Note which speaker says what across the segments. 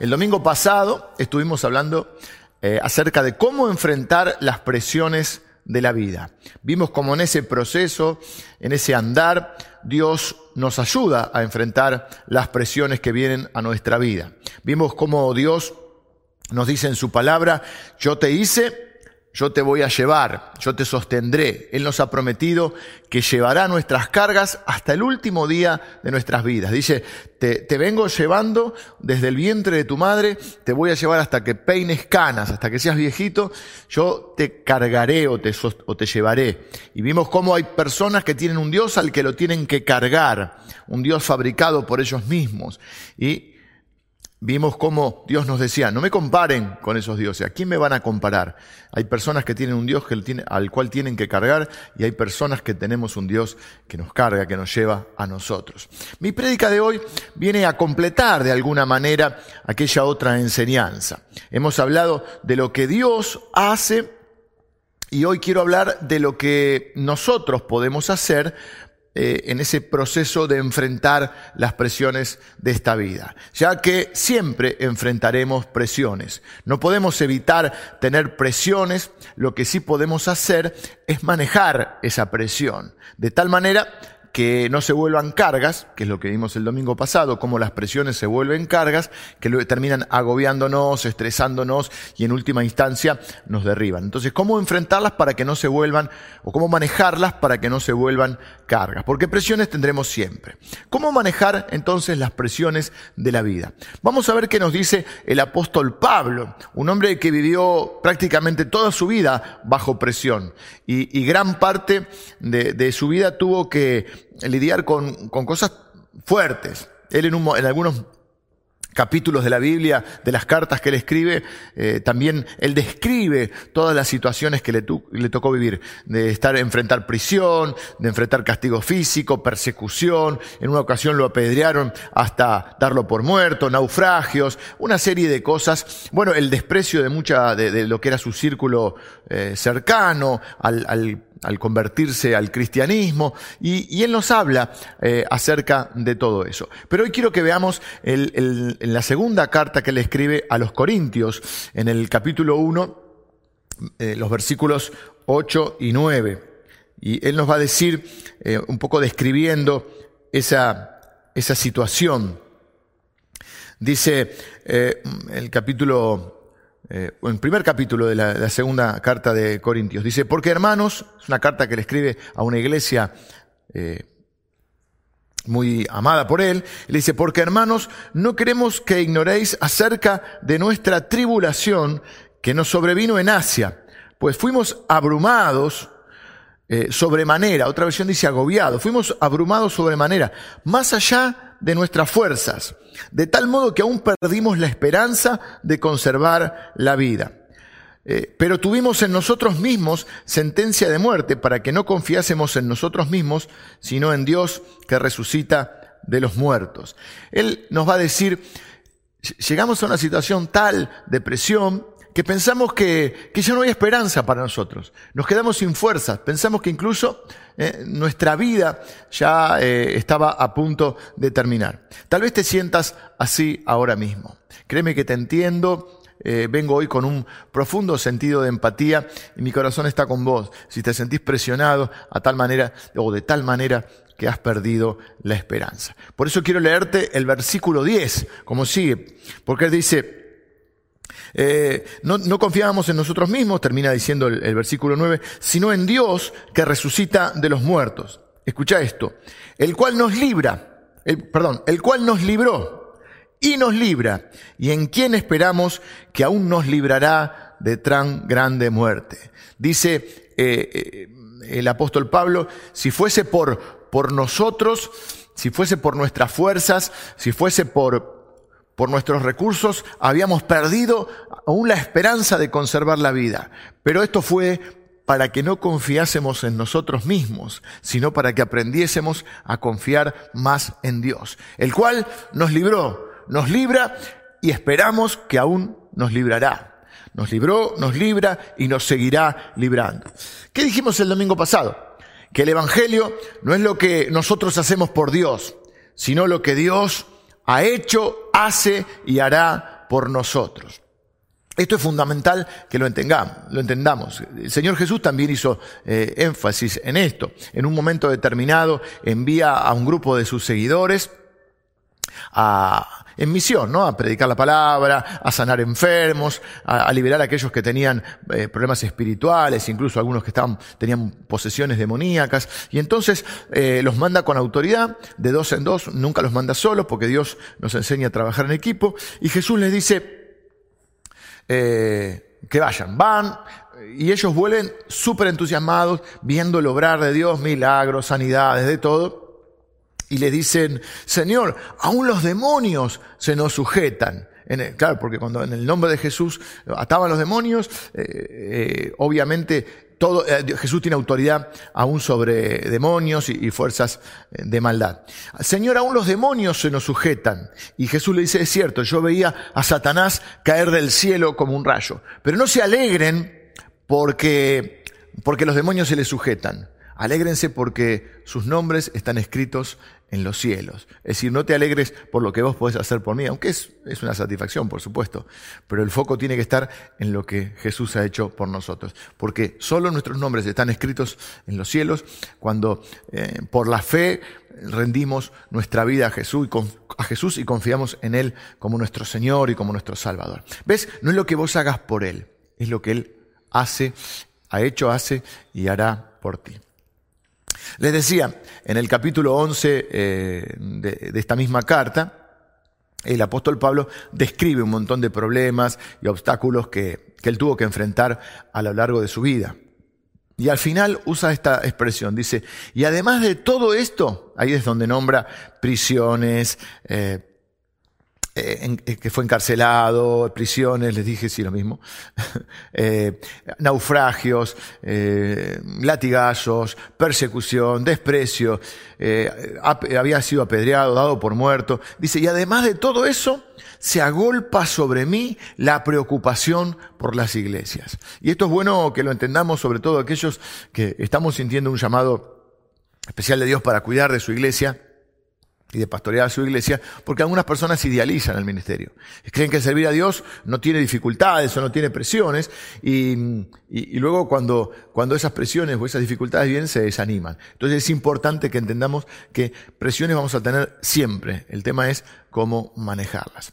Speaker 1: El domingo pasado estuvimos hablando eh, acerca de cómo enfrentar las presiones de la vida. Vimos cómo en ese proceso, en ese andar, Dios nos ayuda a enfrentar las presiones que vienen a nuestra vida. Vimos cómo Dios nos dice en su palabra, yo te hice yo te voy a llevar, yo te sostendré. Él nos ha prometido que llevará nuestras cargas hasta el último día de nuestras vidas. Dice, te, vengo llevando desde el vientre de tu madre, te voy a llevar hasta que peines canas, hasta que seas viejito, yo te cargaré o te, o te llevaré. Y vimos cómo hay personas que tienen un Dios al que lo tienen que cargar, un Dios fabricado por ellos mismos. Y vimos cómo Dios nos decía, no me comparen con esos dioses, ¿a quién me van a comparar? Hay personas que tienen un Dios al cual tienen que cargar y hay personas que tenemos un Dios que nos carga, que nos lleva a nosotros. Mi prédica de hoy viene a completar de alguna manera aquella otra enseñanza. Hemos hablado de lo que Dios hace y hoy quiero hablar de lo que nosotros podemos hacer eh, en ese proceso de enfrentar las presiones de esta vida, ya que siempre enfrentaremos presiones. No podemos evitar tener presiones, lo que sí podemos hacer es manejar esa presión, de tal manera que no se vuelvan cargas, que es lo que vimos el domingo pasado, cómo las presiones se vuelven cargas, que terminan agobiándonos, estresándonos y en última instancia nos derriban. Entonces, ¿cómo enfrentarlas para que no se vuelvan, o cómo manejarlas para que no se vuelvan cargas? Porque presiones tendremos siempre. ¿Cómo manejar entonces las presiones de la vida? Vamos a ver qué nos dice el apóstol Pablo, un hombre que vivió prácticamente toda su vida bajo presión y, gran parte de su vida tuvo que lidiar con, con cosas fuertes. Él en, un, en algunos capítulos de la Biblia, de las cartas que él escribe, eh, también él describe todas las situaciones que le, le, tocó vivir, de estar, enfrentar prisión, de enfrentar castigo físico, persecución, en una ocasión lo apedrearon hasta darlo por muerto, naufragios, una serie de cosas, bueno, el desprecio de mucha, de, lo que era su círculo eh, cercano, al, al al convertirse al cristianismo, y, él nos habla eh, acerca de todo eso. Pero hoy quiero que veamos la segunda carta que le escribe a los Corintios, en el capítulo 1, eh, los versículos 8 y 9. Y él nos va a decir, eh, un poco describiendo esa, esa situación. Dice el capítulo eh, en el primer capítulo de la, segunda carta de Corintios. Dice, porque hermanos, es una carta que le escribe a una iglesia eh, muy amada por él, le dice, porque hermanos, no queremos que ignoréis acerca de nuestra tribulación que nos sobrevino en Asia, pues fuimos abrumados eh, sobremanera, otra versión dice agobiado, fuimos abrumados sobremanera, más allá de nuestras fuerzas, de tal modo que aún perdimos la esperanza de conservar la vida. Eh, pero tuvimos en nosotros mismos sentencia de muerte para que no confiásemos en nosotros mismos, sino en Dios que resucita de los muertos. Él nos va a decir, llegamos a una situación tal de presión, que pensamos que, que, ya no hay esperanza para nosotros. Nos quedamos sin fuerzas. Pensamos que incluso eh, nuestra vida ya eh, estaba a punto de terminar. Tal vez te sientas así ahora mismo. Créeme que te entiendo. Eh, vengo hoy con un profundo sentido de empatía y mi corazón está con vos. Si te sentís presionado a tal manera o de tal manera que has perdido la esperanza. Por eso quiero leerte el versículo 10, como sigue, porque dice, eh, no, no, confiábamos en nosotros mismos, termina diciendo el, versículo 9, sino en Dios que resucita de los muertos. Escucha esto, el cual nos libra, el, perdón, el cual nos libró y nos libra, y en quien esperamos que aún nos librará de tan grande muerte. Dice eh, eh, el apóstol Pablo, si fuese por, por nosotros, si fuese por nuestras fuerzas, si fuese por, por nuestros recursos habíamos perdido aún la esperanza de conservar la vida. Pero esto fue para que no confiásemos en nosotros mismos, sino para que aprendiésemos a confiar más en Dios, el cual nos libró, nos libra y esperamos que aún nos librará. Nos libró, nos libra y nos seguirá librando. ¿Qué dijimos el domingo pasado? Que el Evangelio no es lo que nosotros hacemos por Dios, sino lo que Dios ha hecho, hace y hará por nosotros. Esto es fundamental que lo entendamos. Lo entendamos. El Señor Jesús también hizo eh, énfasis en esto. En un momento determinado envía a un grupo de sus seguidores a, en misión, ¿no? A predicar la palabra, a sanar enfermos, a, liberar a aquellos que tenían eh, problemas espirituales, incluso algunos que estaban, tenían posesiones demoníacas. Y entonces eh, los manda con autoridad, de dos en dos, nunca los manda solos, porque Dios nos enseña a trabajar en equipo. Y Jesús les dice, eh, que vayan, van, y ellos vuelven súper entusiasmados, viendo el obrar de Dios, milagros, sanidades, de todo. Y le dicen, Señor, aún los demonios se nos sujetan. En claro, porque cuando en el nombre de Jesús ataban los demonios, eh, eh, obviamente todo, eh, Jesús tiene autoridad aún sobre demonios y, fuerzas de maldad. Señor, aún los demonios se nos sujetan. Y Jesús le dice, es cierto, yo veía a Satanás caer del cielo como un rayo. Pero no se alegren porque, porque los demonios se les sujetan. Alégrense porque sus nombres están escritos en los cielos. Es decir, no te alegres por lo que vos podés hacer por mí, aunque es, es, una satisfacción, por supuesto, pero el foco tiene que estar en lo que Jesús ha hecho por nosotros, porque solo nuestros nombres están escritos en los cielos cuando eh, por la fe rendimos nuestra vida a Jesús, y a Jesús y confiamos en Él como nuestro Señor y como nuestro Salvador. ¿Ves? No es lo que vos hagas por Él, es lo que Él hace, ha hecho, hace y hará por ti. Les decía, en el capítulo 11 eh, de, esta misma carta, el apóstol Pablo describe un montón de problemas y obstáculos que, que él tuvo que enfrentar a lo largo de su vida. Y al final usa esta expresión, dice, y además de todo esto, ahí es donde nombra prisiones, eh, eh, eh, que fue encarcelado, prisiones, les dije sí lo mismo, eh, naufragios, latigazos, persecución, desprecio, había sido apedreado, dado por muerto. Dice, y además de todo eso, se agolpa sobre mí la preocupación por las iglesias. Y esto es bueno que lo entendamos, sobre todo aquellos que estamos sintiendo un llamado especial de Dios para cuidar de su iglesia y de pastorear a su iglesia, porque algunas personas idealizan el ministerio. Creen que servir a Dios no tiene dificultades o no tiene presiones, y, y, luego cuando, cuando esas presiones o esas dificultades vienen, se desaniman. Entonces es importante que entendamos que presiones vamos a tener siempre. El tema es cómo manejarlas.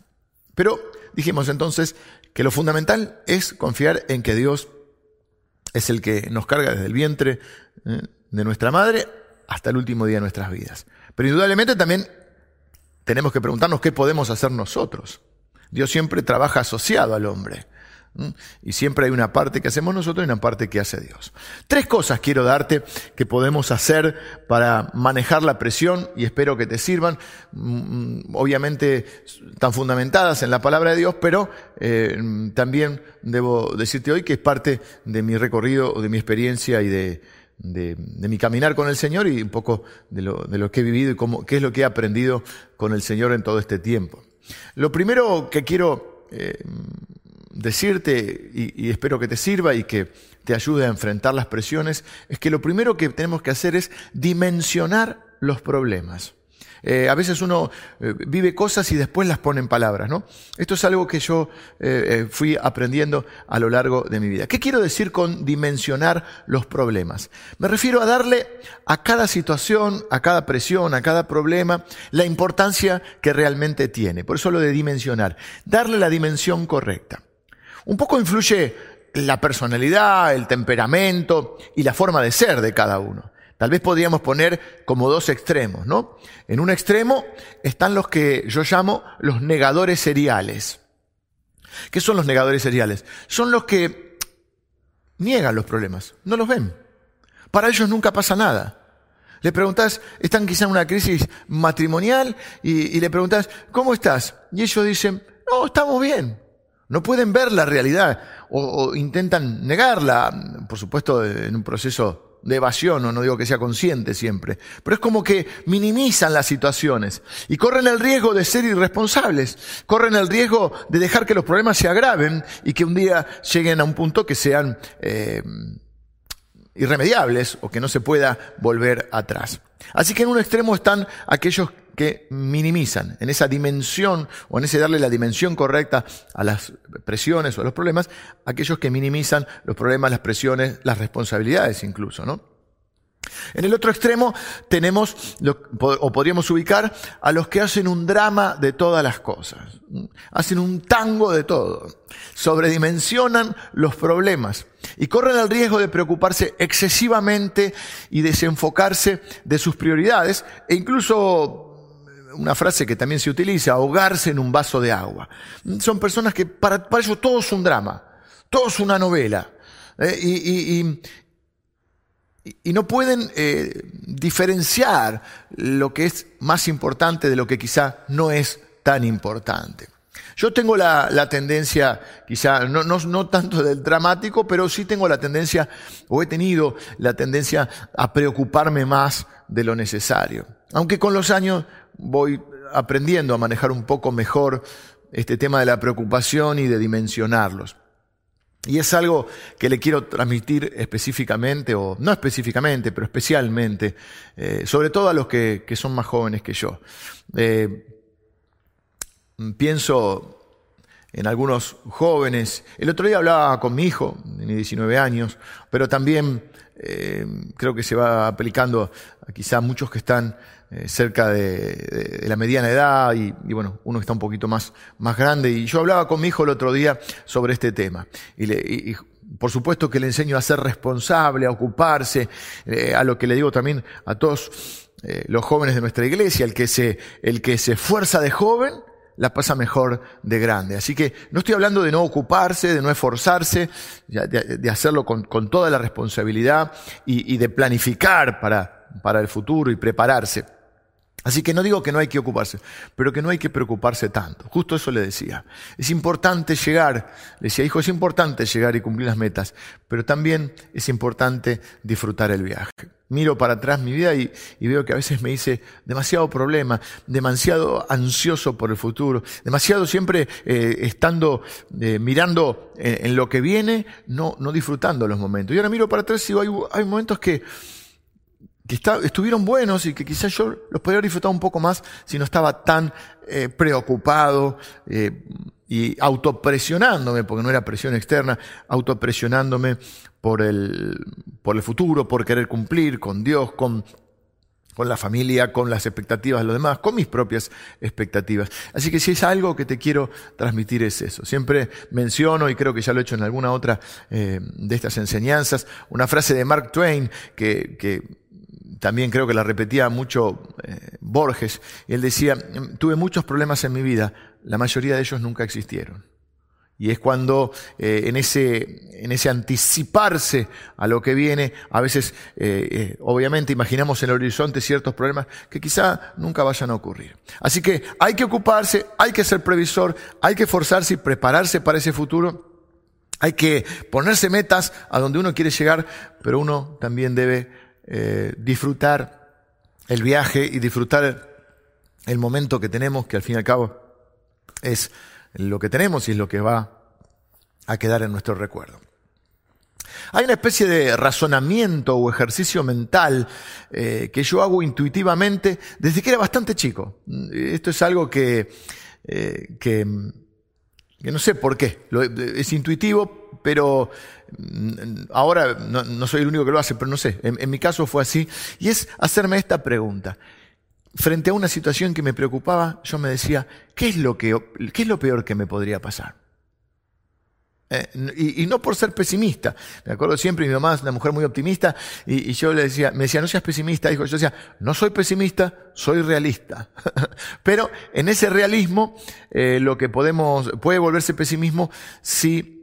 Speaker 1: Pero dijimos entonces que lo fundamental es confiar en que Dios es el que nos carga desde el vientre eh, de nuestra madre hasta el último día de nuestras vidas. Pero indudablemente también tenemos que preguntarnos qué podemos hacer nosotros. Dios siempre trabaja asociado al hombre. Y siempre hay una parte que hacemos nosotros y una parte que hace Dios. Tres cosas quiero darte que podemos hacer para manejar la presión y espero que te sirvan. Mm, obviamente están fundamentadas en la palabra de Dios, pero eh, también debo decirte hoy que es parte de mi recorrido, de mi experiencia y de, de, mi caminar con el Señor y un poco de lo, de lo que he vivido y cómo, qué es lo que he aprendido con el Señor en todo este tiempo. Lo primero que quiero eh, decirte, y, y espero que te sirva y que te ayude a enfrentar las presiones, es que lo primero que tenemos que hacer es dimensionar los problemas. Eh, a veces uno eh, vive cosas y después las pone en palabras, ¿no? Esto es algo que yo eh, fui aprendiendo a lo largo de mi vida. ¿Qué quiero decir con dimensionar los problemas? Me refiero a darle a cada situación, a cada presión, a cada problema, la importancia que realmente tiene. Por eso lo de dimensionar. Darle la dimensión correcta. Un poco influye la personalidad, el temperamento y la forma de ser de cada uno. Tal vez podríamos poner como dos extremos, ¿no? En un extremo están los que yo llamo los negadores seriales. ¿Qué son los negadores seriales? Son los que niegan los problemas, no los ven. Para ellos nunca pasa nada. Le preguntas, están quizá en una crisis matrimonial y, le preguntas, ¿cómo estás? Y ellos dicen, no, estamos bien. No pueden ver la realidad o intentan negarla, por supuesto, en un proceso de evasión, o no digo que sea consciente siempre, pero es como que minimizan las situaciones y corren el riesgo de ser irresponsables, corren el riesgo de dejar que los problemas se agraven y que un día lleguen a un punto que sean eh, irremediables o que no se pueda volver atrás. Así que en un extremo están aquellos que minimizan en esa dimensión o en ese darle la dimensión correcta a las presiones o a los problemas, aquellos que minimizan los problemas, las presiones, las responsabilidades incluso, ¿no? En el otro extremo tenemos, o podríamos ubicar, a los que hacen un drama de todas las cosas. Hacen un tango de todo. Sobredimensionan los problemas y corren el riesgo de preocuparse excesivamente y desenfocarse de sus prioridades e incluso una frase que también se utiliza, ahogarse en un vaso de agua. Son personas que para, para ellos todo es un drama, todo es una novela. ¿eh? y, y no pueden eh, diferenciar lo que es más importante de lo que quizá no es tan importante. Yo tengo la, tendencia, quizá no, no, no, tanto del dramático, pero sí tengo la tendencia, o he tenido la tendencia a preocuparme más de lo necesario. Aunque con los años voy aprendiendo a manejar un poco mejor este tema de la preocupación y de dimensionarlos. Y es algo que le quiero transmitir específicamente, o no específicamente, pero especialmente, eh, sobre todo a los que, son más jóvenes que yo. Eh, pienso en algunos jóvenes. El otro día hablaba con mi hijo, de 19 años, pero también eh, creo que se va aplicando a quizá muchos que están eh, cerca de, la mediana edad y, bueno, uno está un poquito más, más grande. Y yo hablaba con mi hijo el otro día sobre este tema. Y, por supuesto que le enseño a ser responsable, a ocuparse, eh, a lo que le digo también a todos eh, los jóvenes de nuestra iglesia, el que se, el que se esfuerza de joven, la pasa mejor de grande. Así que no estoy hablando de no ocuparse, de no esforzarse, de, hacerlo con, toda la responsabilidad y, y de planificar para, para el futuro y prepararse. Así que no digo que no hay que ocuparse, pero que no hay que preocuparse tanto. Justo eso le decía. Es importante llegar, le decía, hijo, es importante llegar y cumplir las metas, pero también es importante disfrutar el viaje. Miro para atrás mi vida y, veo que a veces me hice demasiado problema, demasiado ansioso por el futuro, demasiado siempre eh, estando eh, mirando en, lo que viene, no, no disfrutando los momentos. Y ahora miro para atrás y digo, hay momentos que que estuvieron buenos y que quizás yo los podría disfrutar un poco más si no estaba tan eh, preocupado eh, y autopresionándome, porque no era presión externa, autopresionándome por el, por el futuro, por querer cumplir con Dios, con, con la familia, con las expectativas de los demás, con mis propias expectativas. Así que si es algo que te quiero transmitir es eso. Siempre menciono, y creo que ya lo he hecho en alguna otra eh, de estas enseñanzas, una frase de Mark Twain que, que también creo que la repetía mucho eh, Borges, y él decía, tuve muchos problemas en mi vida, la mayoría de ellos nunca existieron. Y es cuando eh, en, ese, en ese anticiparse a lo que viene, a veces eh, obviamente imaginamos en el horizonte ciertos problemas que quizá nunca vayan a ocurrir. Así que hay que ocuparse, hay que ser previsor, hay que esforzarse y prepararse para ese futuro. Hay que ponerse metas a donde uno quiere llegar, pero uno también debe eh, disfrutar el viaje y disfrutar el momento que tenemos, que al fin y al cabo es lo que tenemos y es lo que va a quedar en nuestro recuerdo. Hay una especie de razonamiento o ejercicio mental eh, que yo hago intuitivamente desde que era bastante chico. Esto es algo que, eh, que, no sé por qué, es intuitivo, pero ahora no, soy el único que lo hace, pero no sé, en, mi caso fue así, y es hacerme esta pregunta. Frente a una situación que me preocupaba, yo me decía, ¿qué es lo, que, qué es lo peor que me podría pasar? Eh, y, no por ser pesimista. Me acuerdo siempre, mi mamá es una mujer muy optimista, y, yo le decía, me decía, no seas pesimista, hijo. Yo decía, no soy pesimista, soy realista. Pero en ese realismo, eh, lo que podemos, puede volverse pesimismo si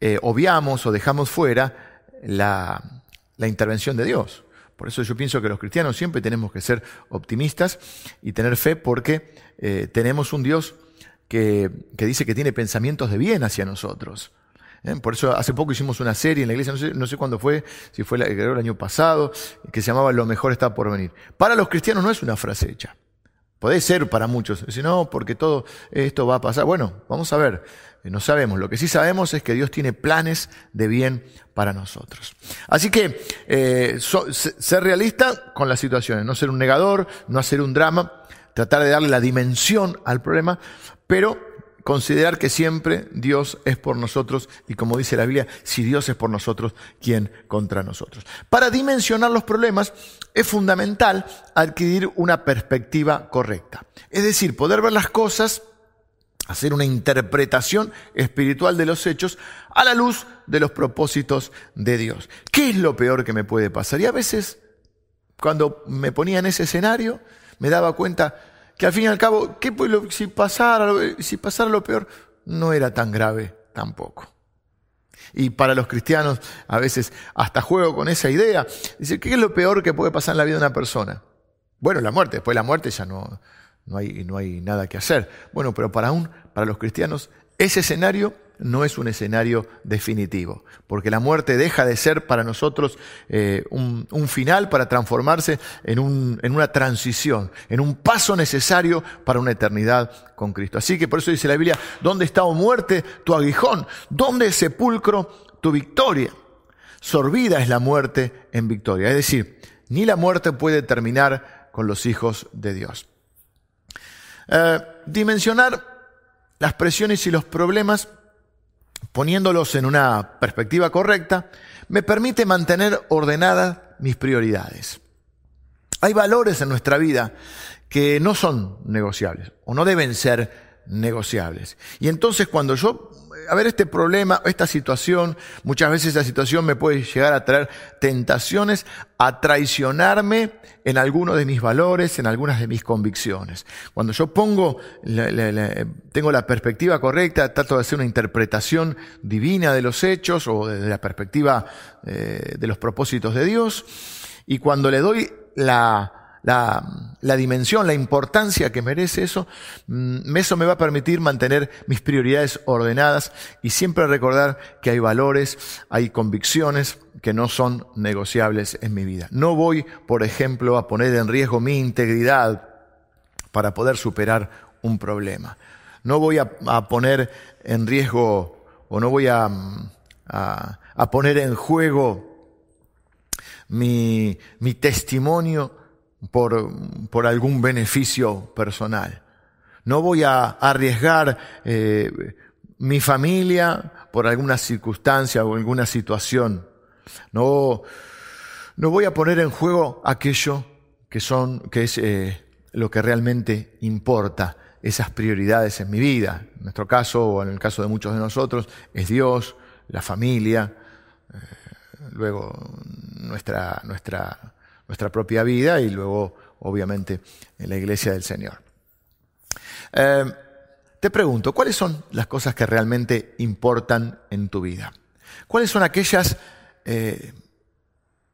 Speaker 1: eh, obviamos o dejamos fuera la, intervención de Dios. Por eso yo pienso que los cristianos siempre tenemos que ser optimistas y tener fe porque eh, tenemos un Dios que, dice que tiene pensamientos de bien hacia nosotros. ¿eh? Por eso hace poco hicimos una serie en la iglesia, no sé, cuándo fue, si fue el año pasado, que se llamaba Lo mejor está por venir. Para los cristianos no es una frase hecha. Puede ser para muchos. Si no, porque todo esto va a pasar. Bueno, vamos a ver. No sabemos. Lo que sí sabemos es que Dios tiene planes de bien para nosotros. Así que eh, ser realista con las situaciones, no ser un negador, no hacer un drama, tratar de darle la dimensión al problema, pero considerar que siempre Dios es por nosotros y como dice la Biblia, si Dios es por nosotros, ¿quién contra nosotros? Para dimensionar los problemas es fundamental adquirir una perspectiva correcta. Es decir, poder ver las cosas, hacer una interpretación espiritual de los hechos a la luz de los propósitos de Dios. ¿Qué es lo peor que me puede pasar? Y a veces, cuando me ponía en ese escenario, me daba cuenta, que al fin y al cabo, ¿qué, si, pasara, si pasara lo peor, no era tan grave tampoco. Y para los cristianos, a veces hasta juego con esa idea. Dice, ¿qué es lo peor que puede pasar en la vida de una persona? Bueno, la muerte. Después de la muerte ya no, no, hay, no hay nada que hacer. Bueno, pero para, un, para los cristianos, ese escenario no es un escenario definitivo, porque la muerte deja de ser para nosotros eh, un, final para transformarse en, un, en una transición, en un paso necesario para una eternidad con Cristo. Así que por eso dice la Biblia, ¿dónde está, o oh muerte, tu aguijón? ¿Dónde sepulcro, tu victoria? Sorbida es la muerte en victoria. Es decir, ni la muerte puede terminar con los hijos de Dios. Eh, dimensionar las presiones y los problemas poniéndolos en una perspectiva correcta, me permite mantener ordenadas mis prioridades. Hay valores en nuestra vida que no son negociables o no deben ser negociables. Y entonces cuando yo a ver, este problema, esta situación, muchas veces esa situación me puede llegar a traer tentaciones a traicionarme en algunos de mis valores, en algunas de mis convicciones. Cuando yo pongo, tengo la perspectiva correcta, trato de hacer una interpretación divina de los hechos o de la perspectiva eh, de los propósitos de Dios, y cuando le doy la, la, la, dimensión, la importancia que merece eso, mm, eso me va a permitir mantener mis prioridades ordenadas y siempre recordar que hay valores, hay convicciones que no son negociables en mi vida. No voy, por ejemplo, a poner en riesgo mi integridad para poder superar un problema. No voy a, a poner en riesgo o no voy a, a, a poner en juego mi, mi testimonio por, por algún beneficio personal. No voy a arriesgar eh, mi familia por alguna circunstancia o alguna situación. No, no voy a poner en juego aquello que son, que es eh, lo que realmente importa, esas prioridades en mi vida. En nuestro caso, o en el caso de muchos de nosotros, es Dios, la familia, eh, luego nuestra, nuestra nuestra propia vida y luego, obviamente, en la iglesia del Señor. Eh, te pregunto, ¿cuáles son las cosas que realmente importan en tu vida? ¿Cuáles son aquellas eh,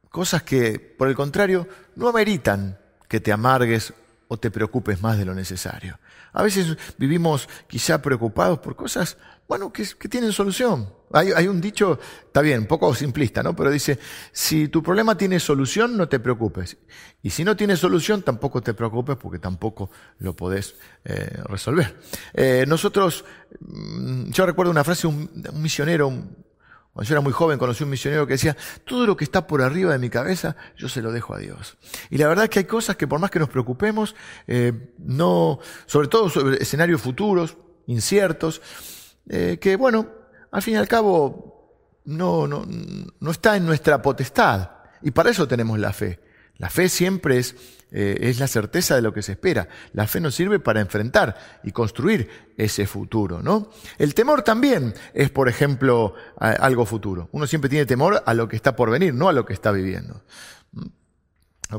Speaker 1: cosas que, por el contrario, no ameritan que te amargues o te preocupes más de lo necesario? A veces vivimos quizá preocupados por cosas bueno, que, tienen solución. Hay, un dicho, está bien, un poco simplista, ¿no? Pero dice, si tu problema tiene solución, no te preocupes. Y si no tiene solución, tampoco te preocupes porque tampoco lo podés eh, resolver. Eh, nosotros, mm, yo recuerdo una frase de un, misionero, cuando yo era muy joven conocí un misionero que decía, todo lo que está por arriba de mi cabeza, yo se lo dejo a Dios. Y la verdad es que hay cosas que por más que nos preocupemos, eh, no, sobre todo sobre escenarios futuros, inciertos, eh, que bueno, al fin y al cabo no, no, no, está en nuestra potestad. Y para eso tenemos la fe. La fe siempre es, eh, es la certeza de lo que se espera. La fe nos sirve para enfrentar y construir ese futuro, ¿no? El temor también es, por ejemplo, algo futuro. Uno siempre tiene temor a lo que está por venir, no a lo que está viviendo.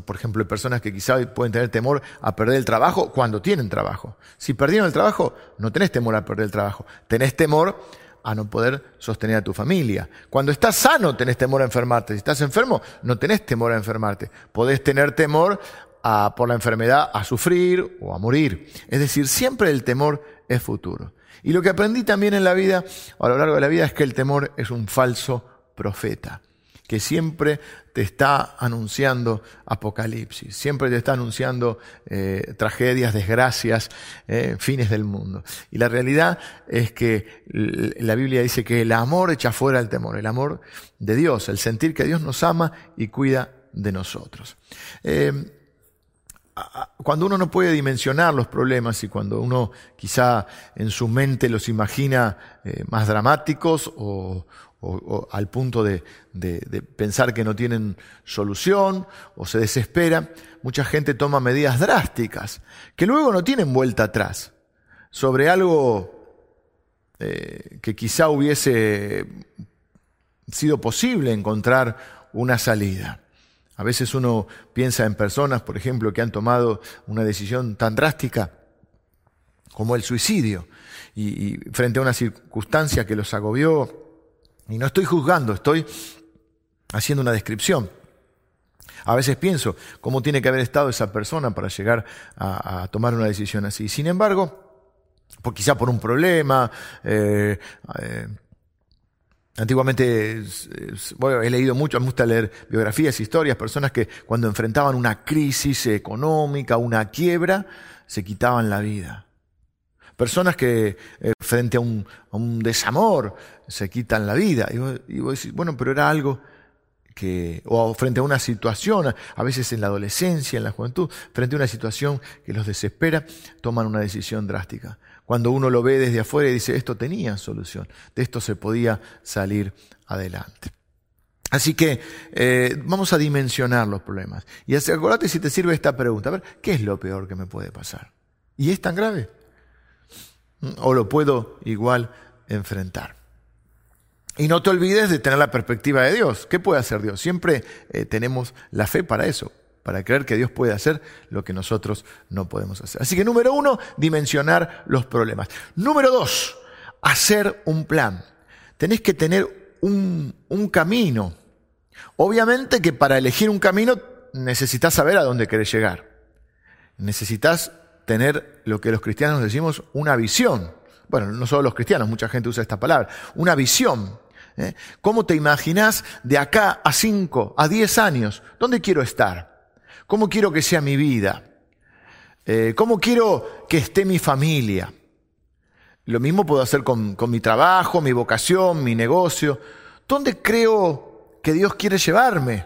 Speaker 1: Por ejemplo, hay personas que quizá pueden tener temor a perder el trabajo cuando tienen trabajo. Si perdieron el trabajo, no tenés temor a perder el trabajo. Tenés temor a no poder sostener a tu familia. Cuando estás sano, tenés temor a enfermarte. Si estás enfermo, no tenés temor a enfermarte. Podés tener temor a, por la enfermedad a sufrir o a morir. Es decir, siempre el temor es futuro. Y lo que aprendí también en la vida, a lo largo de la vida, es que el temor es un falso profeta que siempre te está anunciando apocalipsis, siempre te está anunciando eh, tragedias, desgracias, eh, fines del mundo. Y la realidad es que la Biblia dice que el amor echa fuera el temor, el amor de Dios, el sentir que Dios nos ama y cuida de nosotros. Eh, cuando uno no puede dimensionar los problemas y cuando uno quizá en su mente los imagina más dramáticos o, al punto de, pensar que no tienen solución o se desespera, mucha gente toma medidas drásticas que luego no tienen vuelta atrás sobre algo eh, que quizá hubiese sido posible encontrar una salida. A veces uno piensa en personas, por ejemplo, que han tomado una decisión tan drástica como el suicidio, y, frente a una circunstancia que los agobió, y no estoy juzgando, estoy haciendo una descripción. A veces pienso cómo tiene que haber estado esa persona para llegar a, tomar una decisión así. Sin embargo, quizá por un problema, eh, eh, Antiguamente, bueno, he leído mucho, me gusta leer biografías, historias, personas que cuando enfrentaban una crisis económica, una quiebra, se quitaban la vida. Personas que eh, frente a un, desamor se quitan la vida. Y vos, decís, bueno, pero era algo que, o frente a una situación, a veces en la adolescencia, en la juventud, frente a una situación que los desespera, toman una decisión drástica cuando uno lo ve desde afuera y dice, esto tenía solución, de esto se podía salir adelante. Así que eh, vamos a dimensionar los problemas. Y acuérdate si te sirve esta pregunta. A ver, ¿qué es lo peor que me puede pasar? ¿Y es tan grave? ¿O lo puedo igual enfrentar? Y no te olvides de tener la perspectiva de Dios. ¿Qué puede hacer Dios? Siempre eh, tenemos la fe para eso para creer que Dios puede hacer lo que nosotros no podemos hacer. Así que número uno, dimensionar los problemas. Número dos, hacer un plan. Tenés que tener un, camino. Obviamente que para elegir un camino necesitas saber a dónde querés llegar. Necesitas tener lo que los cristianos decimos una visión. Bueno, no solo los cristianos, mucha gente usa esta palabra. Una visión. ¿eh? ¿Cómo te imaginas de acá a cinco, a diez años? ¿Dónde quiero estar? ¿Cómo quiero que sea mi vida? Eh, ¿Cómo quiero que esté mi familia? Lo mismo puedo hacer con, con mi trabajo, mi vocación, mi negocio. ¿Dónde creo que Dios quiere llevarme?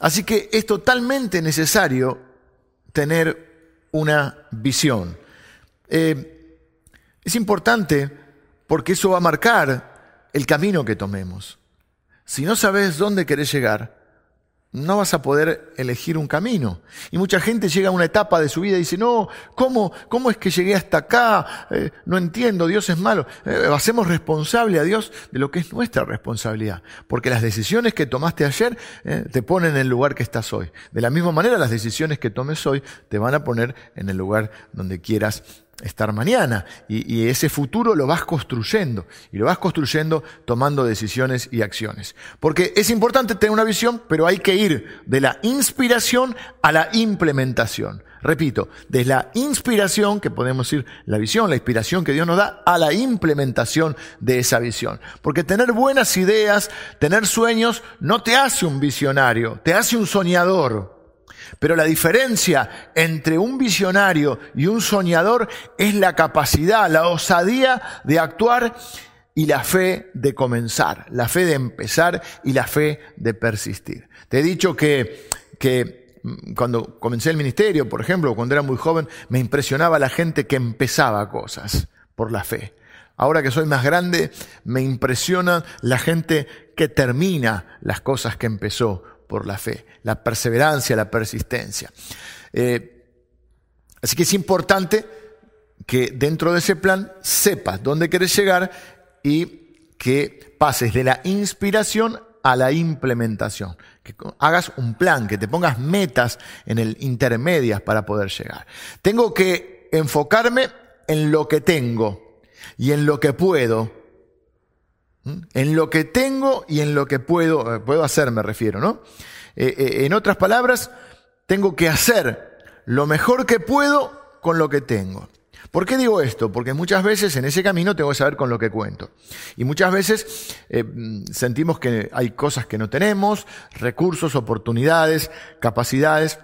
Speaker 1: Así que es totalmente necesario tener una visión. Eh, es importante porque eso va a marcar el camino que tomemos. Si no sabes dónde querés llegar, no vas a poder elegir un camino. Y mucha gente llega a una etapa de su vida y dice, no, ¿cómo, cómo es que llegué hasta acá? Eh, no entiendo, Dios es malo. Eh, hacemos responsable a Dios de lo que es nuestra responsabilidad. Porque las decisiones que tomaste ayer eh, te ponen en el lugar que estás hoy. De la misma manera, las decisiones que tomes hoy te van a poner en el lugar donde quieras estar mañana. Y, ese futuro lo vas construyendo. Y lo vas construyendo tomando decisiones y acciones. Porque es importante tener una visión, pero hay que ir de la inspiración a la implementación. Repito, de la inspiración, que podemos decir la visión, la inspiración que Dios nos da, a la implementación de esa visión. Porque tener buenas ideas, tener sueños, no te hace un visionario, te hace un soñador. Pero la diferencia entre un visionario y un soñador es la capacidad, la osadía de actuar y la fe de comenzar, la fe de empezar y la fe de persistir. Te he dicho que, que mm, cuando comencé el ministerio, por ejemplo, cuando era muy joven, me impresionaba la gente que empezaba cosas por la fe. Ahora que soy más grande, me impresiona la gente que termina las cosas que empezó por la fe, la perseverancia, la persistencia. Eh, así que es importante que dentro de ese plan sepas dónde quieres llegar y que pases de la inspiración a la implementación, que hagas un plan, que te pongas metas en el intermedias para poder llegar. Tengo que enfocarme en lo que tengo y en lo que puedo en lo que tengo y en lo que puedo, eh, puedo hacer, me refiero, ¿no? Eh, eh, en otras palabras, tengo que hacer lo mejor que puedo con lo que tengo. ¿Por qué digo esto? Porque muchas veces en ese camino tengo que saber con lo que cuento. Y muchas veces sentimos que hay cosas que no tenemos, recursos, oportunidades, capacidades,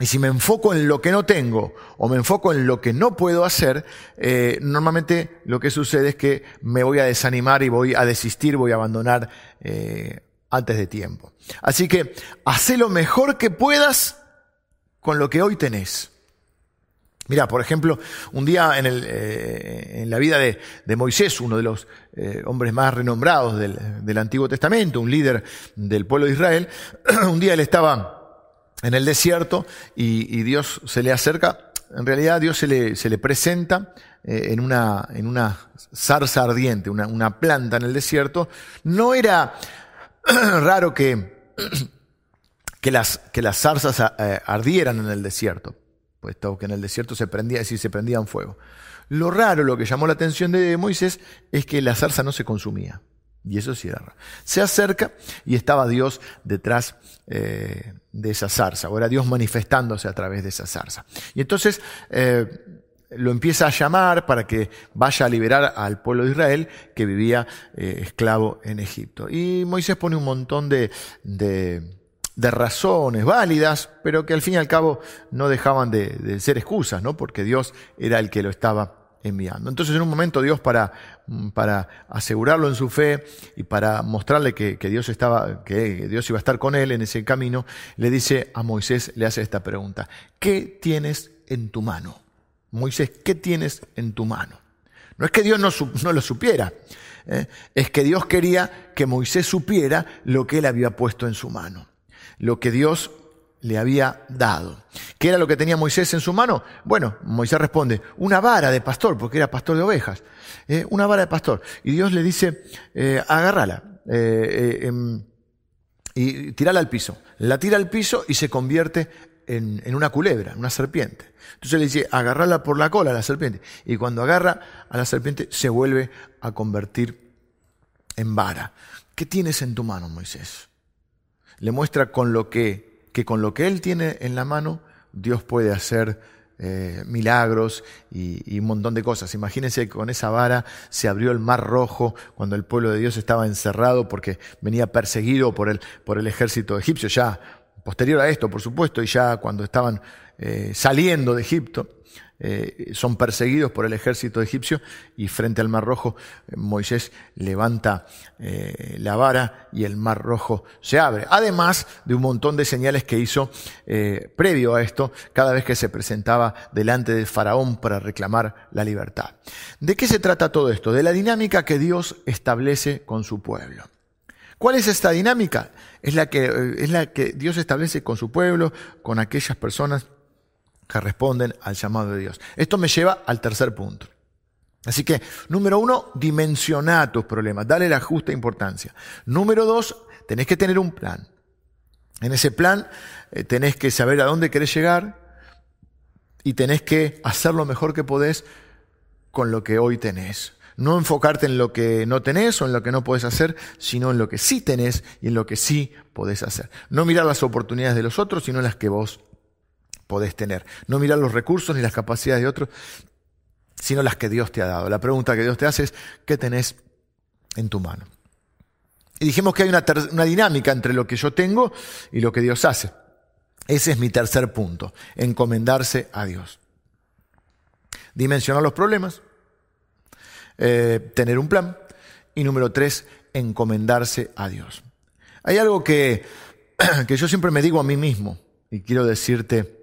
Speaker 1: y si me enfoco en lo que no tengo o me enfoco en lo que no puedo hacer, eh, normalmente lo que sucede es que me voy a desanimar y voy a desistir, voy a abandonar eh, antes de tiempo. Así que haz lo mejor que puedas con lo que hoy tenés. Mira, por ejemplo, un día en, eh, la vida de, Moisés, uno de los hombres más renombrados del, Antiguo Testamento, un líder del pueblo de Israel, un día él estaba en el desierto y, Dios se le acerca, en realidad Dios se le, se le presenta eh, en, una, en una zarza ardiente, una, una planta en el desierto. No era raro que, que, las, que las zarzas ardieran en el desierto puesto que en el desierto se prendía, si se prendía en fuego. Lo raro, lo que llamó la atención de Moisés, es que la zarza no se consumía. Y eso raro. Se acerca y estaba Dios detrás eh, de esa zarza, o era Dios manifestándose a través de esa zarza. Y entonces eh, lo empieza a llamar para que vaya a liberar al pueblo de Israel que vivía eh, esclavo en Egipto. Y Moisés pone un montón de de razones válidas, pero que al fin y al cabo no dejaban de, ser excusas, ¿no? Porque Dios era el que lo estaba enviando. Entonces en un momento Dios para, para asegurarlo en su fe y para mostrarle que, Dios estaba, que Dios iba a estar con él en ese camino, le dice a Moisés, le hace esta pregunta, ¿qué tienes en tu mano? Moisés, ¿qué tienes en tu mano? No es que Dios no, no lo supiera, ¿eh? es que Dios quería que Moisés supiera lo que él había puesto en su mano lo que Dios le había dado. ¿Qué era lo que tenía Moisés en su mano? Bueno, Moisés responde, una vara de pastor, porque era pastor de ovejas, eh, una vara de pastor. Y Dios le dice, eh, agárrala eh, em, y tirala al piso. La tira al piso y se convierte en, una culebra, una serpiente. Entonces le dice, agarrala por la cola a la serpiente. Y cuando agarra a la serpiente se vuelve a convertir en vara. ¿Qué tienes en tu mano, Moisés? le muestra con lo que, que con lo que él tiene en la mano, Dios puede hacer eh, milagros y, un montón de cosas. Imagínense que con esa vara se abrió el mar rojo cuando el pueblo de Dios estaba encerrado porque venía perseguido por el, por el ejército egipcio, ya posterior a esto, por supuesto, y ya cuando estaban eh, saliendo de Egipto. Eh, son perseguidos por el ejército egipcio y frente al Mar Rojo Moisés levanta eh, la vara y el Mar Rojo se abre. Además de un montón de señales que hizo eh, previo a esto cada vez que se presentaba delante de Faraón para reclamar la libertad. ¿De qué se trata todo esto? De la dinámica que Dios establece con su pueblo. ¿Cuál es esta dinámica? Es la que, es la que Dios establece con su pueblo, con aquellas personas que responden al llamado de Dios. Esto me lleva al tercer punto. Así que, número uno, dimensiona tus problemas, dale la justa importancia. Número dos, tenés que tener un plan. En ese plan eh, tenés que saber a dónde querés llegar y tenés que hacer lo mejor que podés con lo que hoy tenés. No enfocarte en lo que no tenés o en lo que no podés hacer, sino en lo que sí tenés y en lo que sí podés hacer. No mirar las oportunidades de los otros, sino las que vos podés tener. No mirar los recursos ni las capacidades de otros, sino las que Dios te ha dado. La pregunta que Dios te hace es, ¿qué tenés en tu mano? Y dijimos que hay una, dinámica entre lo que yo tengo y lo que Dios hace. Ese es mi tercer punto, encomendarse a Dios. Dimensionar los problemas, eh, tener un plan y número tres, encomendarse a Dios. Hay algo que, que yo siempre me digo a mí mismo y quiero decirte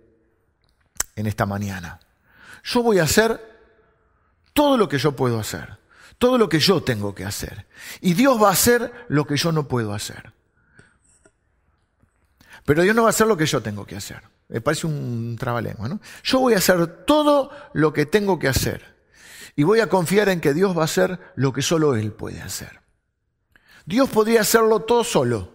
Speaker 1: en esta mañana. Yo voy a hacer todo lo que yo puedo hacer, todo lo que yo tengo que hacer. Y Dios va a hacer lo que yo no puedo hacer. Pero Dios no va a hacer lo que yo tengo que hacer. Me parece un trabalengua, ¿no? Yo voy a hacer todo lo que tengo que hacer. Y voy a confiar en que Dios va a hacer lo que solo Él puede hacer. Dios podría hacerlo todo solo,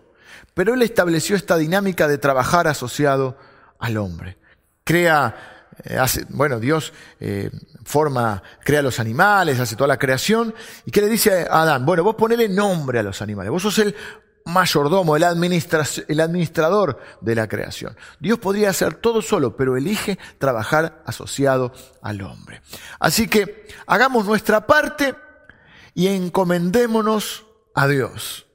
Speaker 1: pero Él estableció esta dinámica de trabajar asociado al hombre. Crea eh, bueno, Dios eh, forma, crea los animales, hace toda la creación. ¿Y qué le dice a Adán? Bueno, vos ponele nombre a los animales. Vos sos el mayordomo, el, el administrador de la creación. Dios podría hacer todo solo, pero elige trabajar asociado al hombre. Así que hagamos nuestra parte y encomendémonos a Dios.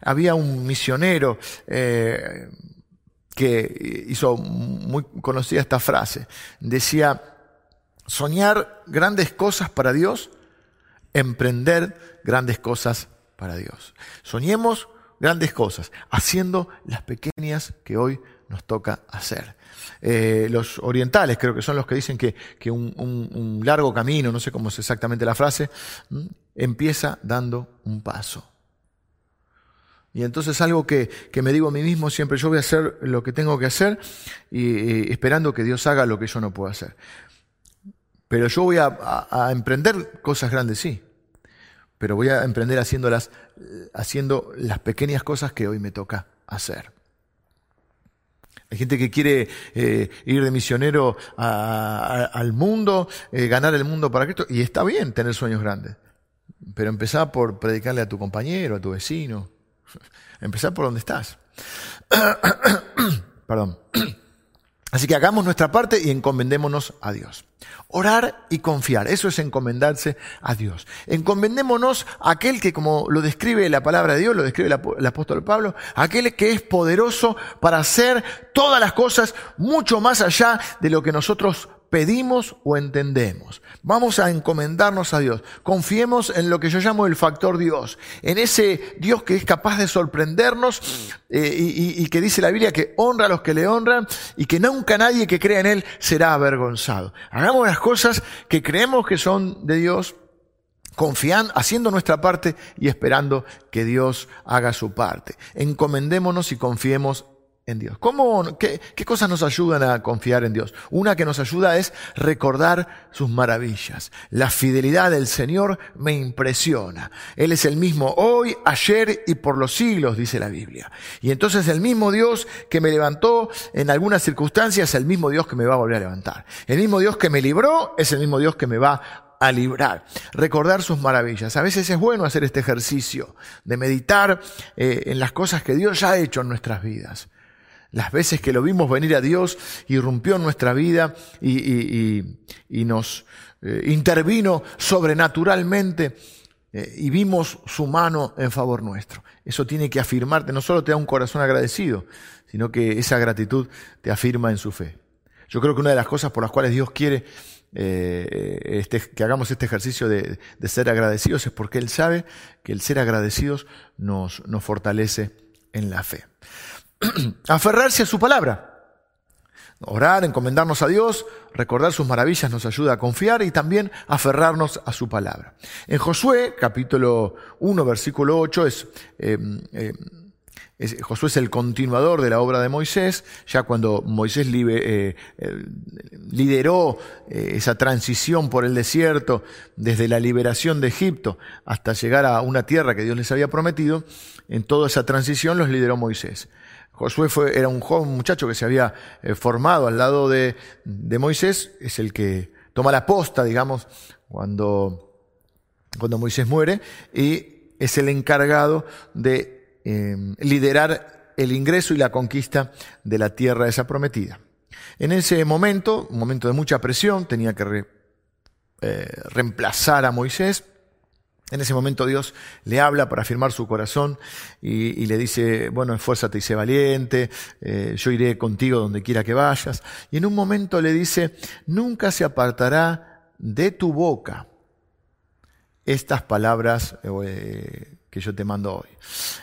Speaker 1: Había un misionero, eh, que hizo muy conocida esta frase. Decía, soñar grandes cosas para Dios, emprender grandes cosas para Dios. Soñemos grandes cosas, haciendo las pequeñas que hoy nos toca hacer. Eh, los orientales creo que son los que dicen que, un, largo camino, no sé cómo es exactamente la frase, empieza dando un paso. Y entonces algo que, me digo a mí mismo siempre, yo voy a hacer lo que tengo que hacer y, esperando que Dios haga lo que yo no puedo hacer. Pero yo voy a, emprender cosas grandes, sí. Pero voy a emprender haciendo las pequeñas cosas que hoy me toca hacer. Hay gente que quiere eh, ir de misionero al mundo, eh, ganar el mundo para Cristo, y está bien tener sueños grandes. Pero empezá por predicarle a tu compañero, a tu vecino. Empezar por donde estás. Perdón. Así que hagamos nuestra parte y encomendémonos a Dios. Orar y confiar, eso es encomendarse a Dios. Encomendémonos a aquel que, como lo describe la palabra de Dios, lo describe el apóstol Pablo, aquel que es poderoso para hacer todas las cosas mucho más allá de lo que nosotros pedimos o entendemos. Vamos a encomendarnos a Dios. Confiemos en lo que yo llamo el factor Dios, en ese Dios que es capaz de sorprendernos eh, y, que dice la Biblia que honra a los que le honran y que nunca nadie que crea en Él será avergonzado. Hagamos las cosas que creemos que son de Dios confiando, haciendo nuestra parte y esperando que Dios haga su parte. Encomendémonos y confiemos en Dios. ¿Cómo, qué, qué, cosas nos ayudan a confiar en Dios? Una que nos ayuda es recordar sus maravillas. La fidelidad del Señor me impresiona. Él es el mismo hoy, ayer y por los siglos, dice la Biblia. Y entonces el mismo Dios que me levantó en algunas circunstancias el mismo Dios que me va a volver a levantar. El mismo Dios que me libró es el mismo Dios que me va a librar. Recordar sus maravillas. A veces es bueno hacer este ejercicio de meditar eh, en las cosas que Dios ya ha hecho en nuestras vidas las veces que lo vimos venir a Dios, irrumpió en nuestra vida y, nos eh, intervino sobrenaturalmente eh, y vimos su mano en favor nuestro. Eso tiene que afirmarte, no solo te da un corazón agradecido, sino que esa gratitud te afirma en su fe. Yo creo que una de las cosas por las cuales Dios quiere eh, este, que hagamos este ejercicio de, ser agradecidos es porque Él sabe que el ser agradecidos nos fortalece en la fe. aferrarse a su palabra. Orar, encomendarnos a Dios, recordar sus maravillas nos ayuda a confiar y también aferrarnos a su palabra. En Josué, capítulo 1, versículo 8, em, em, es, Josué es el continuador de la obra de Moisés, ya cuando Moisés eh, lideró eh, esa transición por el desierto, desde la liberación de Egipto hasta llegar a una tierra que Dios les había prometido, en toda esa transición los lideró Moisés. Josué fue, era un joven muchacho que se había eh, formado al lado de, Moisés, es el que toma la posta, digamos, cuando, cuando Moisés muere, y es el encargado de em, liderar el ingreso y la conquista de la tierra esa prometida. En ese momento, un momento de mucha presión, tenía que eh, reemplazar a Moisés, en ese momento Dios le habla para afirmar su corazón y, le dice, bueno, esfuérzate y sé valiente, eh, yo iré contigo donde quiera que vayas. Y en un momento le dice, nunca se apartará de tu boca estas palabras eh, que yo te mando hoy.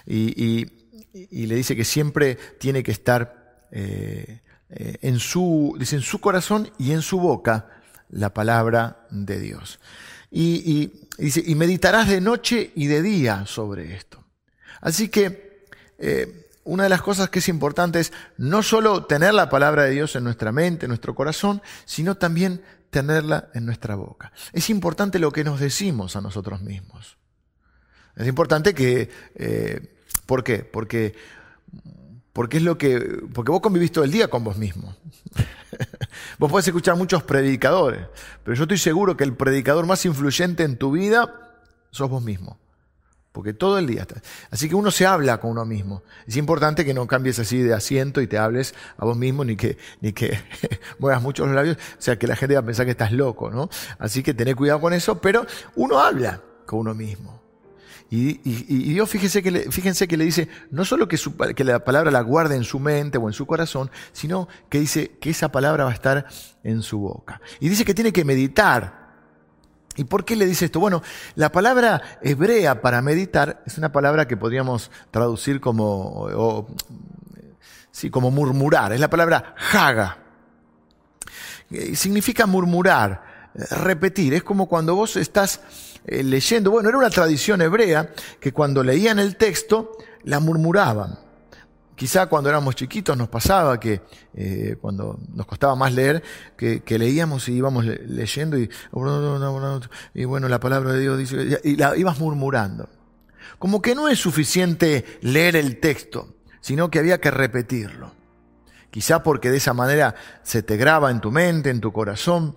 Speaker 1: Y, le dice que siempre tiene que estar eh, en, su, dice, en su corazón y en su boca la palabra de Dios. Y y meditarás de noche y de día sobre esto. Así que eh, una de las cosas que es importante es no solo tener la palabra de Dios en nuestra mente, en nuestro corazón, sino también tenerla en nuestra boca. Es importante lo que nos decimos a nosotros mismos. Es importante que... Eh, ¿Por qué? Porque, porque es lo que. Porque vos convivís todo el día con vos mismo. Vos podés escuchar muchos predicadores, pero yo estoy seguro que el predicador más influyente en tu vida sos vos mismo. Porque todo el día estás. Así que uno se habla con uno mismo. Es importante que no cambies así de asiento y te hables a vos mismo, ni que, ni que muevas mucho los labios, o sea que la gente va a pensar que estás loco, ¿no? Así que tené cuidado con eso, pero uno habla con uno mismo. Y, Dios, fíjense que, le, dice, no solo que, la palabra la guarde en su mente o en su corazón, sino que dice que esa palabra va a estar en su boca. Y dice que tiene que meditar. ¿Y por qué le dice esto? Bueno, la palabra hebrea para meditar es una palabra que podríamos traducir como, sí, como murmurar, es la palabra haga. Eh, significa murmurar, repetir, es como cuando vos estás eh, leyendo, bueno, era una tradición hebrea que cuando leían el texto la murmuraban. Quizá cuando éramos chiquitos nos pasaba que cuando nos costaba más leer, que, leíamos y íbamos leyendo y, y, bueno, la palabra de Dios dice, y la ibas murmurando. Como que no es suficiente leer el texto, sino que había que repetirlo. Quizá porque de esa manera se te graba en tu mente, en tu corazón.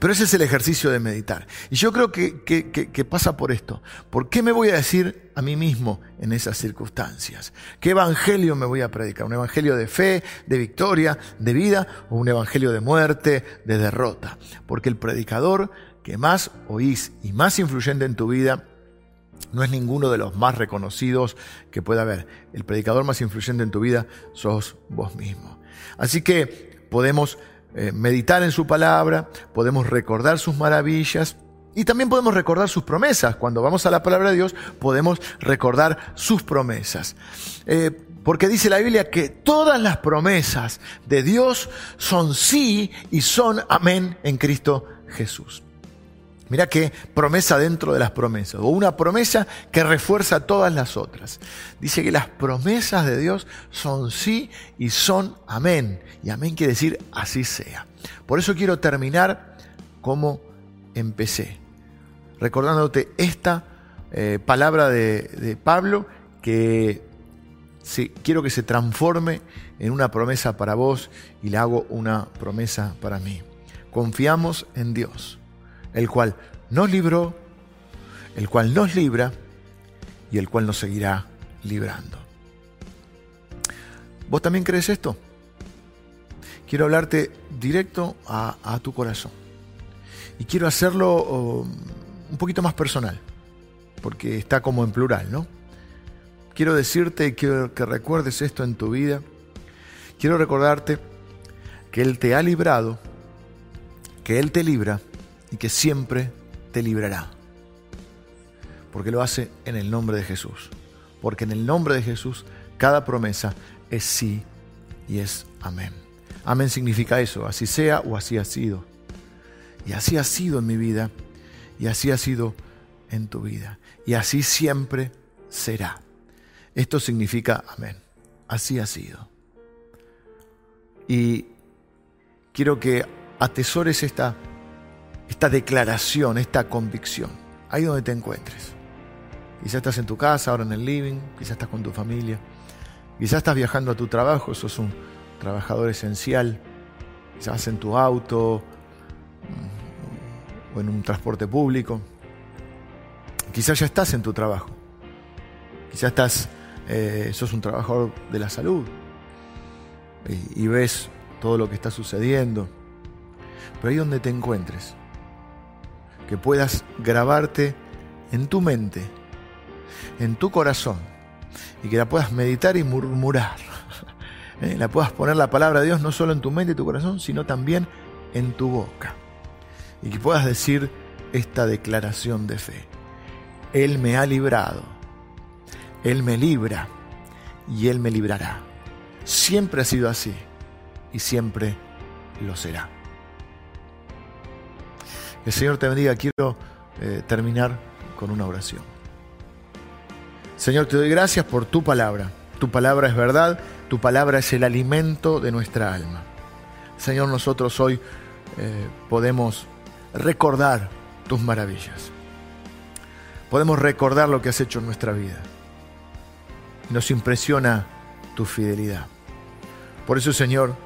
Speaker 1: Pero ese es el ejercicio de meditar. Y yo creo que, que, pasa por esto. ¿Por qué me voy a decir a mí mismo en esas circunstancias? ¿Qué evangelio me voy a predicar? ¿Un evangelio de fe, de victoria, de vida o un evangelio de muerte, de derrota? Porque el predicador que más oís y más influyente en tu vida no es ninguno de los más reconocidos que pueda haber. El predicador más influyente en tu vida sos vos mismo. Así que podemos eh, meditar en su palabra, podemos recordar sus maravillas y también podemos recordar sus promesas. Cuando vamos a la palabra de Dios podemos recordar sus promesas. Eh, porque dice la Biblia que todas las promesas de Dios son sí y son amén en Cristo Jesús. Mira qué promesa dentro de las promesas, o una promesa que refuerza todas las otras. Dice que las promesas de Dios son sí y son amén. Y amén quiere decir así sea. Por eso quiero terminar como empecé, recordándote esta eh, palabra de, Pablo que quiero que se transforme en una promesa para vos y le hago una promesa para mí. Confiamos en Dios el cual nos libró, el cual nos libra y el cual nos seguirá librando. ¿Vos también crees esto? Quiero hablarte directo a, tu corazón. Y quiero hacerlo oh, un poquito más personal, porque está como en plural, ¿no? Quiero decirte que recuerdes esto en tu vida. Quiero recordarte que Él te ha librado, que Él te libra y que siempre te librará. Porque lo hace en el nombre de Jesús. Porque en el nombre de Jesús cada promesa es sí y es amén. Amén significa eso, así sea o así ha sido. Y así ha sido en mi vida y así ha sido en tu vida. Y así siempre será. Esto significa amén. Así ha sido. Y quiero que atesores esta esta declaración, esta convicción, ahí donde te encuentres. Quizás estás en tu casa, ahora en el living, quizás estás con tu familia, quizás estás viajando a tu trabajo, sos un trabajador esencial, quizás en tu auto mm, o en un transporte público, quizás ya estás en tu trabajo, quizás estás, eh, sos un trabajador de la salud y ves todo lo que está sucediendo, pero ahí donde te encuentres, que puedas grabarte en tu mente, en tu corazón, y que la puedas meditar y murmurar. ¿Eh? La puedas poner la palabra de Dios no solo en tu mente y tu corazón, sino también en tu boca. Y que puedas decir esta declaración de fe. Él me ha librado, Él me libra y Él me librará. Siempre ha sido así y siempre lo será. El Señor te bendiga. Quiero eh, terminar con una oración. Señor, te doy gracias por tu palabra. Tu palabra es verdad, tu palabra es el alimento de nuestra alma. Señor, nosotros hoy eh, podemos recordar tus maravillas. Podemos recordar lo que has hecho en nuestra vida. Nos impresiona tu fidelidad. Por eso, Señor,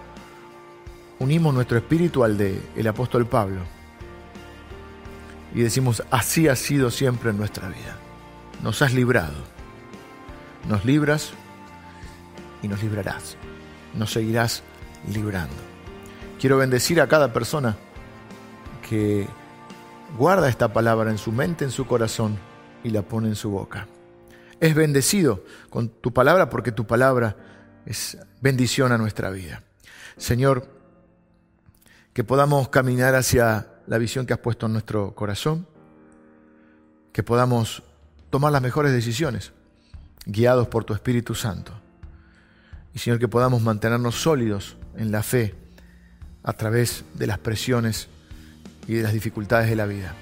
Speaker 1: unimos nuestro espíritu al de el apóstol Pablo y decimos, así ha sido siempre en nuestra vida. Nos has librado, nos libras y nos librarás, nos seguirás librando. Quiero bendecir a cada persona que guarda esta palabra en su mente, en su corazón y la pone en su boca. Es bendecido con tu palabra porque tu palabra es bendición a nuestra vida. Señor, que podamos caminar hacia la visión que has puesto en nuestro corazón, que podamos tomar las mejores decisiones, guiados por tu Espíritu Santo, Y Señor, que podamos mantenernos sólidos en la fe a través de las presiones y de las dificultades de la vida.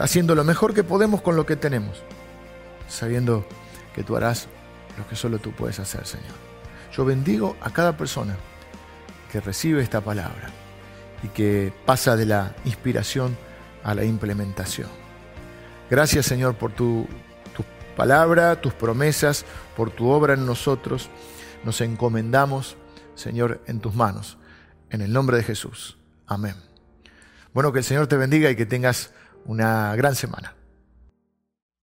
Speaker 1: Haciendo lo mejor que podemos con lo que tenemos, sabiendo que tú harás lo que solo tú puedes hacer, Señor. Yo bendigo a cada persona que recibe esta palabra y que pasa de la inspiración a la implementación. Gracias, Señor, por tu, tu palabra, tus promesas, por tu obra en nosotros nos encomendamos, Señor, en tus manos. En el nombre de Jesús. Amén. Bueno, que el Señor te bendiga y que tengas una gran semana.